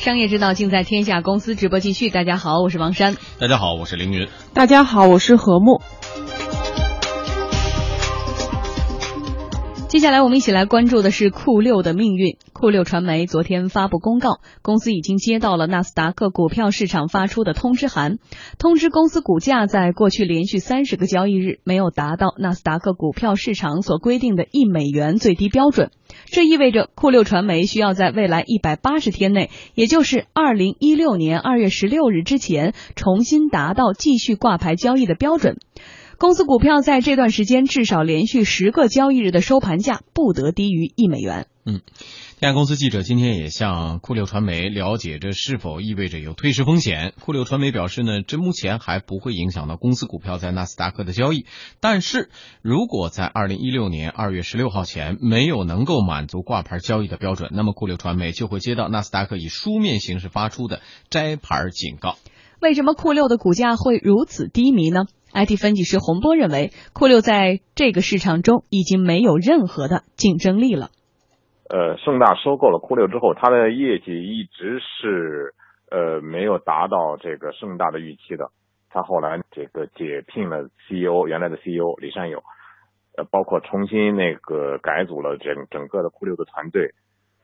商业之道尽在天下公司直播继续。大家好，我是王珊。大家好，我是凌云。大家好，我是何木。接下来我们一起来关注的是酷六的命运。酷六传媒昨天发布公告，公司已经接到了纳斯达克股票市场发出的通知函，通知公司股价在过去连续三十个交易日没有达到纳斯达克股票市场所规定的一美元最低标准。这意味着酷六传媒需要在未来一百八十天内，也就是二零一六年二月十六日之前，重新达到继续挂牌交易的标准。公司股票在这段时间至少连续十个交易日的收盘价不得低于一美元。嗯，天下公司记者今天也向酷六传媒了解，这是否意味着有退市风险？酷六传媒表示呢，这目前还不会影响到公司股票在纳斯达克的交易。但是如果在二零一六年二月十六号前没有能够满足挂牌交易的标准，那么酷六传媒就会接到纳斯达克以书面形式发出的摘牌警告。为什么酷六的股价会如此低迷呢？IT 分析师洪波认为，酷六在这个市场中已经没有任何的竞争力了。呃，盛大收购了酷六之后，它的业绩一直是呃没有达到这个盛大的预期的。他后来这个解聘了 CEO，原来的 CEO 李善友，呃，包括重新那个改组了整整个的酷六的团队，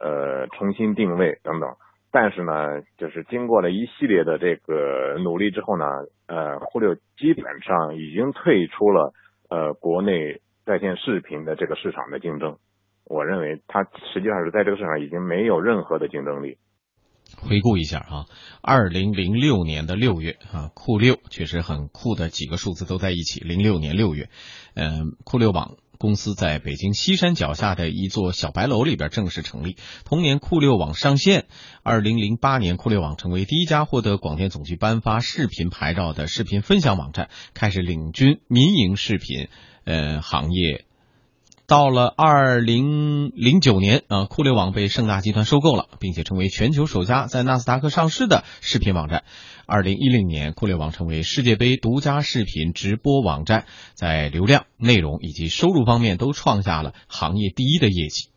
呃，重新定位等等。但是呢，就是经过了一系列的这个努力之后呢，呃，酷六基本上已经退出了呃国内在线视频的这个市场的竞争。我认为它实际上是在这个市场已经没有任何的竞争力。回顾一下啊，二零零六年的六月啊，酷六确实很酷的几个数字都在一起。零六年六月，嗯，酷六网。公司在北京西山脚下的一座小白楼里边正式成立。同年，酷六网上线。二零零八年，酷六网成为第一家获得广电总局颁发视频牌照的视频分享网站，开始领军民营视频呃行业。到了二零零九年，啊，酷六网被盛大集团收购了，并且成为全球首家在纳斯达克上市的视频网站。二零一零年，酷六网成为世界杯独家视频直播网站，在流量、内容以及收入方面都创下了行业第一的业绩。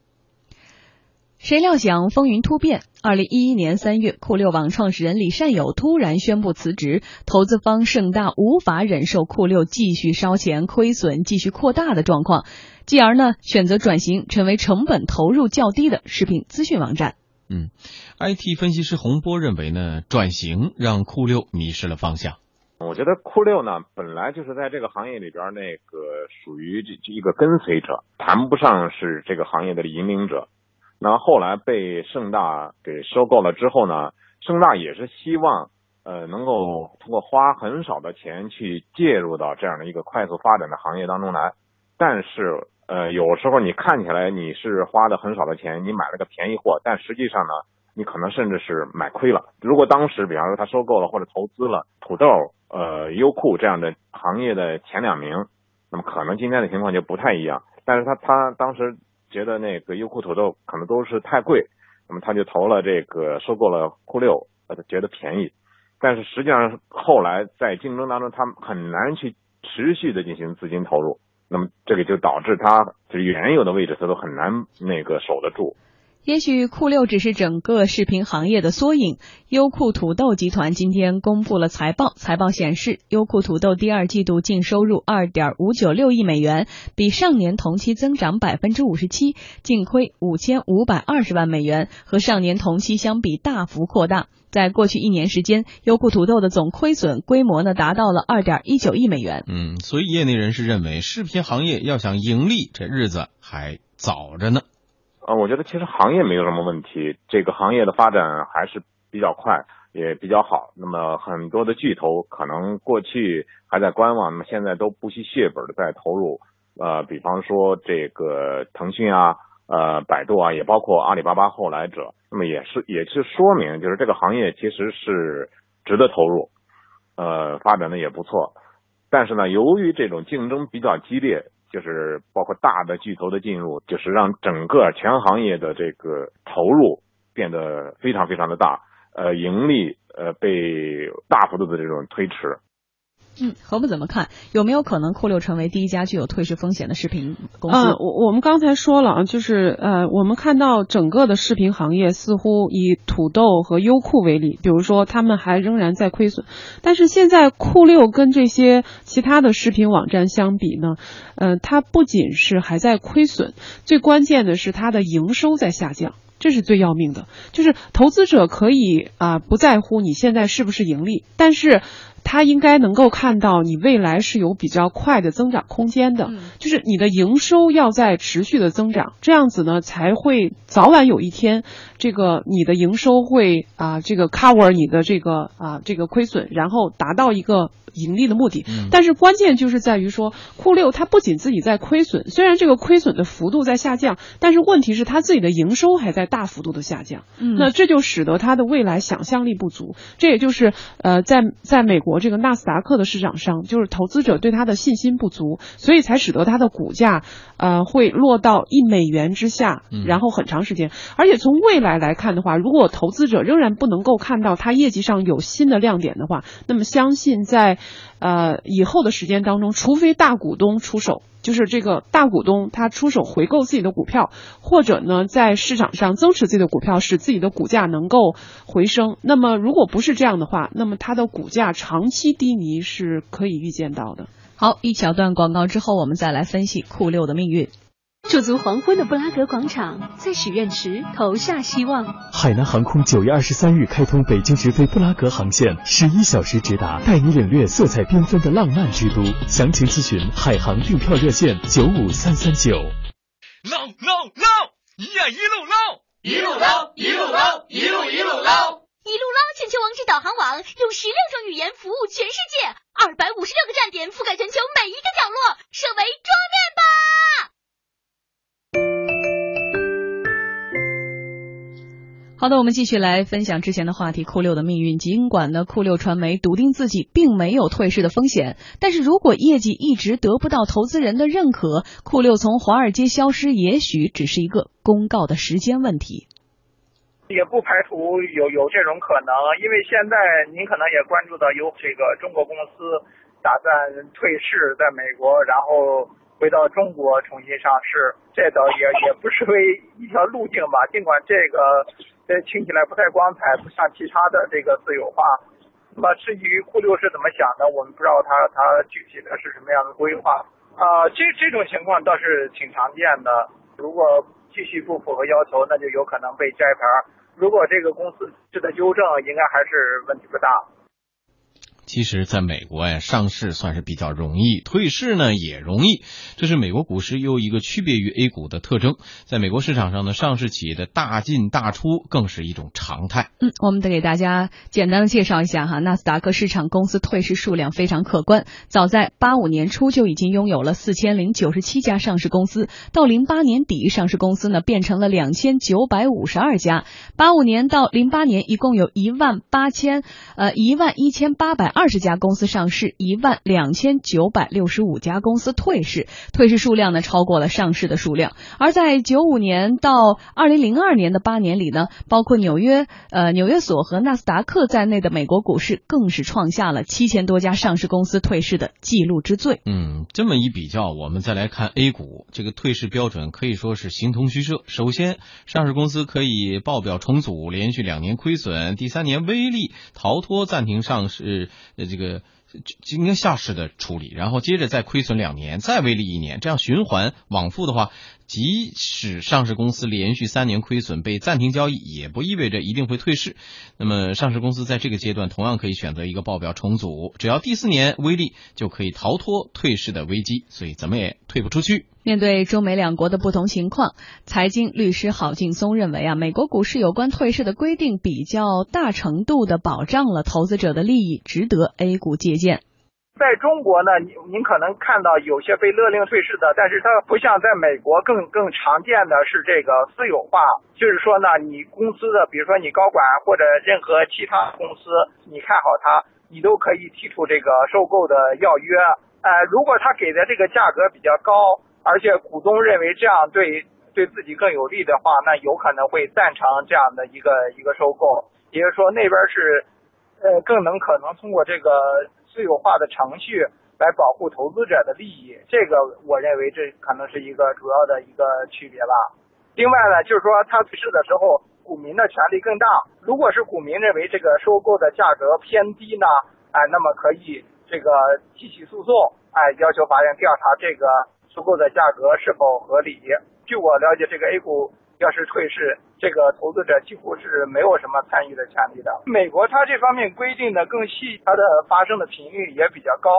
谁料想风云突变，二零一一年三月，酷六网创始人李善友突然宣布辞职，投资方盛大无法忍受酷六继续烧钱、亏损、继续扩大的状况。继而呢，选择转型，成为成本投入较低的视频资讯网站。嗯，IT 分析师洪波认为呢，转型让酷六迷失了方向。我觉得酷六呢，本来就是在这个行业里边那个属于这一个跟随者，谈不上是这个行业的引领者。那后来被盛大给收购了之后呢，盛大也是希望呃能够通过花很少的钱去介入到这样的一个快速发展的行业当中来，但是。呃，有时候你看起来你是花的很少的钱，你买了个便宜货，但实际上呢，你可能甚至是买亏了。如果当时，比方说他收购了或者投资了土豆、呃优酷这样的行业的前两名，那么可能今天的情况就不太一样。但是他他当时觉得那个优酷土豆可能都是太贵，那么他就投了这个收购了酷六，呃，觉得便宜。但是实际上后来在竞争当中，他很难去持续的进行资金投入。那么这个就导致他就是原有的位置，他都很难那个守得住。也许酷六只是整个视频行业的缩影。优酷土豆集团今天公布了财报，财报显示，优酷土豆第二季度净收入二点五九六亿美元，比上年同期增长百分之五十七，净亏五千五百二十万美元，和上年同期相比大幅扩大。在过去一年时间，优酷土豆的总亏损规模呢达到了二点一九亿美元。嗯，所以业内人士认为，视频行业要想盈利，这日子还早着呢。呃，我觉得其实行业没有什么问题，这个行业的发展还是比较快，也比较好。那么很多的巨头可能过去还在观望，那么现在都不惜血本的在投入。呃，比方说这个腾讯啊，呃，百度啊，也包括阿里巴巴后来者，那么也是也是说明，就是这个行业其实是值得投入，呃，发展的也不错。但是呢，由于这种竞争比较激烈。就是包括大的巨头的进入，就是让整个全行业的这个投入变得非常非常的大，呃，盈利呃被大幅度的这种推迟。嗯，何不怎么看？有没有可能酷六成为第一家具有退市风险的视频公司？啊，我我们刚才说了啊，就是呃，我们看到整个的视频行业似乎以土豆和优酷为例，比如说他们还仍然在亏损，但是现在酷六跟这些其他的视频网站相比呢，呃，它不仅是还在亏损，最关键的是它的营收在下降。这是最要命的，就是投资者可以啊不在乎你现在是不是盈利，但是他应该能够看到你未来是有比较快的增长空间的，就是你的营收要在持续的增长，这样子呢才会早晚有一天，这个你的营收会啊这个 cover 你的这个啊这个亏损，然后达到一个。盈利的目的，但是关键就是在于说，酷六它不仅自己在亏损，虽然这个亏损的幅度在下降，但是问题是它自己的营收还在大幅度的下降。嗯，那这就使得它的未来想象力不足。这也就是呃，在在美国这个纳斯达克的市场上，就是投资者对它的信心不足，所以才使得它的股价呃会落到一美元之下，然后很长时间。而且从未来来看的话，如果投资者仍然不能够看到它业绩上有新的亮点的话，那么相信在呃，以后的时间当中，除非大股东出手，就是这个大股东他出手回购自己的股票，或者呢在市场上增持自己的股票，使自己的股价能够回升。那么如果不是这样的话，那么它的股价长期低迷是可以预见到的。好，一小段广告之后，我们再来分析酷六的命运。驻足黄昏的布拉格广场，在许愿池投下希望。海南航空九月二十三日开通北京直飞布拉格航线，十一小时直达，带你领略色彩缤纷的浪漫之都。详情咨询海航订票热线九五三三九。捞捞捞！一呀一路捞，一路捞，一路捞，一路一路捞，一路捞！全球网址导航网用十六种语言服务全世界，二百五十六个站点覆盖全球每一个角落，好的，我们继续来分享之前的话题，酷六的命运。尽管呢，酷六传媒笃定自己并没有退市的风险，但是如果业绩一直得不到投资人的认可，酷六从华尔街消失，也许只是一个公告的时间问题。也不排除有有这种可能，因为现在您可能也关注到有这个中国公司打算退市，在美国，然后。回到中国重新上市，这倒也也不失为一条路径吧。尽管这个这听起来不太光彩，不像其他的这个私有化。那么至于库六是怎么想的，我们不知道他他具体的是什么样的规划啊。这这种情况倒是挺常见的。如果继续不符合要求，那就有可能被摘牌。如果这个公司值得纠正，应该还是问题不大。其实，在美国呀，上市算是比较容易，退市呢也容易。这是美国股市又一个区别于 A 股的特征。在美国市场上呢，上市企业的大进大出更是一种常态。嗯，我们得给大家简单的介绍一下哈，纳斯达克市场公司退市数量非常可观。早在八五年初就已经拥有了四千零九十七家上市公司，到零八年底，上市公司呢变成了两千九百五十二家。八五年到零八年，一共有一万八千呃一万一千八百。二二十家公司上市，一万两千九百六十五家公司退市，退市数量呢超过了上市的数量。而在九五年到二零零二年的八年里呢，包括纽约呃纽约所和纳斯达克在内的美国股市更是创下了七千多家上市公司退市的记录之最。嗯，这么一比较，我们再来看 A 股这个退市标准可以说是形同虚设。首先，上市公司可以报表重组，连续两年亏损，第三年微利逃脱暂停上市。呃，这个应该下市的处理，然后接着再亏损两年，再微利一年，这样循环往复的话。即使上市公司连续三年亏损被暂停交易，也不意味着一定会退市。那么，上市公司在这个阶段同样可以选择一个报表重组，只要第四年微利就可以逃脱退市的危机，所以怎么也退不出去。面对中美两国的不同情况，财经律师郝劲松认为啊，美国股市有关退市的规定比较大程度的保障了投资者的利益，值得 A 股借鉴。在中国呢，您您可能看到有些被勒令退市的，但是它不像在美国更更常见的是这个私有化，就是说呢，你公司的，比如说你高管或者任何其他公司，你看好它，你都可以提出这个收购的要约。呃，如果他给的这个价格比较高，而且股东认为这样对对自己更有利的话，那有可能会赞成这样的一个一个收购。也就是说，那边是。呃，更能可能通过这个私有化的程序来保护投资者的利益。这个我认为这可能是一个主要的一个区别吧。另外呢，就是说他退市的时候，股民的权利更大。如果是股民认为这个收购的价格偏低呢，哎，那么可以这个提起诉讼，哎，要求法院调查这个收购的价格是否合理。据我了解，这个 A 股要是退市，这个投资者几乎是没有什么参与的权利的。美国它这方面规定的更细，它的发生的频率也比较高。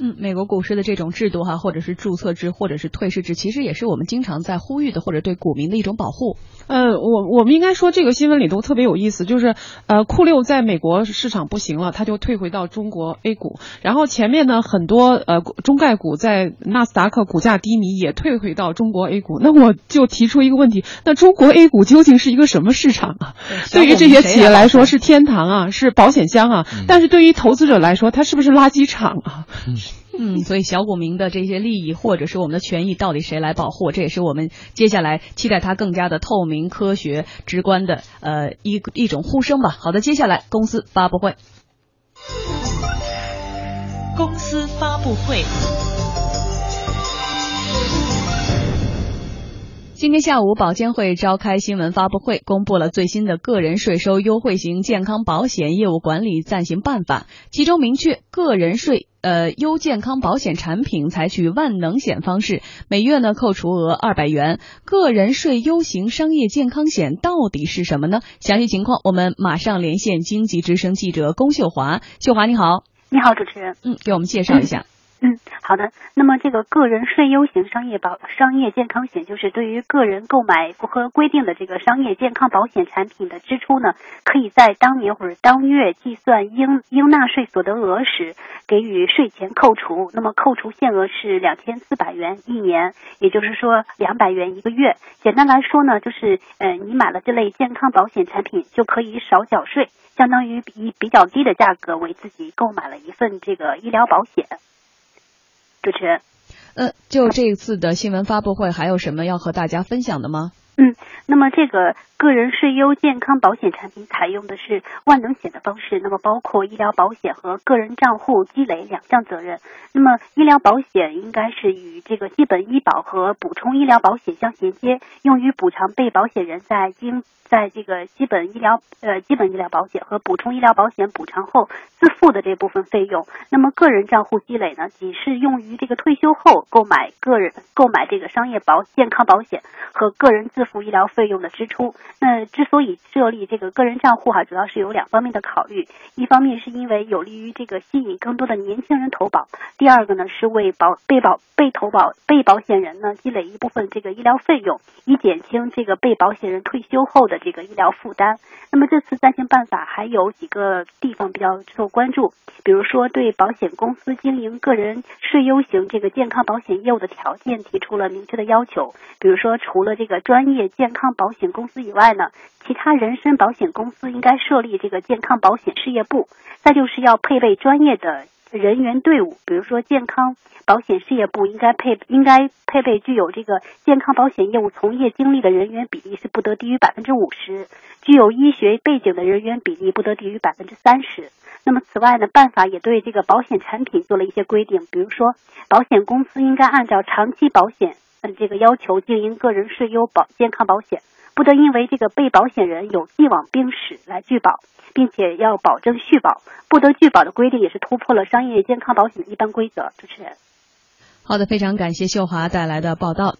嗯，美国股市的这种制度哈，或者是注册制，或者是退市制，其实也是我们经常在呼吁的，或者对股民的一种保护。呃，我我们应该说这个新闻里头特别有意思，就是呃，酷六在美国市场不行了，它就退回到中国 A 股，然后前面呢很多呃中概股在纳斯达克股价低迷，也退回到中国 A 股。那我就提出一个问题，那中国 A 股究竟是一个什么市场啊？对于这些企业来说是天堂啊，是保险箱啊，但是对于投资者来说，它是不是垃圾场啊？嗯，所以小股民的这些利益或者是我们的权益，到底谁来保护？这也是我们接下来期待它更加的透明、科学、直观的呃一一种呼声吧。好的，接下来公司发布会，公司发布会。今天下午，保监会召开新闻发布会，公布了最新的个人税收优惠型健康保险业务管理暂行办法，其中明确个人税呃优健康保险产品采取万能险方式，每月呢扣除额二百元。个人税优型商业健康险到底是什么呢？详细情况我们马上连线经济之声记者龚秀华。秀华你好，你好主持人，嗯，给我们介绍一下。嗯好的。那么这个个人税优型商业保商业健康险，就是对于个人购买符合规定的这个商业健康保险产品的支出呢，可以在当年或者当月计算应应纳税所得额时给予税前扣除。那么扣除限额是两千四百元一年，也就是说两百元一个月。简单来说呢，就是呃，你买了这类健康保险产品就可以少缴税，相当于以比较低的价格为自己购买了一份这个医疗保险。主持人，呃，就这一次的新闻发布会，还有什么要和大家分享的吗？嗯，那么这个个人税优健康保险产品采用的是万能险的方式，那么包括医疗保险和个人账户积累两项责任。那么医疗保险应该是与这个基本医保和补充医疗保险相衔接，用于补偿被保险人在经在这个基本医疗呃基本医疗保险和补充医疗保险补偿后自付的这部分费用。那么个人账户积累呢，仅是用于这个退休后购买个人购买这个商业保健康保险和个人自付医疗费用的支出。那之所以设立这个个人账户哈，主要是有两方面的考虑，一方面是因为有利于这个吸引更多的年轻人投保，第二个呢是为保被保被投保被保险人呢积累一部分这个医疗费用，以减轻这个被保险人退休后的这个医疗负担。那么这次暂行办法还有几个地方比较受关注，比如说对保险公司经营个人税优型这个健康保险业务的条件提出了明确的要求，比如说除了这个专业健康保险公司以外呢，其他人身保险公司应该设立这个健康保险事业部，再就是要配备专业的人员队伍，比如说健康保险事业部应该配应该配备具有这个健康保险业务从业经历的人员比例是不得低于百分之五十，具有医学背景的人员比例不得低于百分之三十。那么此外呢，办法也对这个保险产品做了一些规定，比如说保险公司应该按照长期保险嗯这个要求经营个人税优保健康保险。不得因为这个被保险人有既往病史来拒保，并且要保证续保。不得拒保的规定也是突破了商业健康保险的一般规则。主持人，好的，非常感谢秀华带来的报道。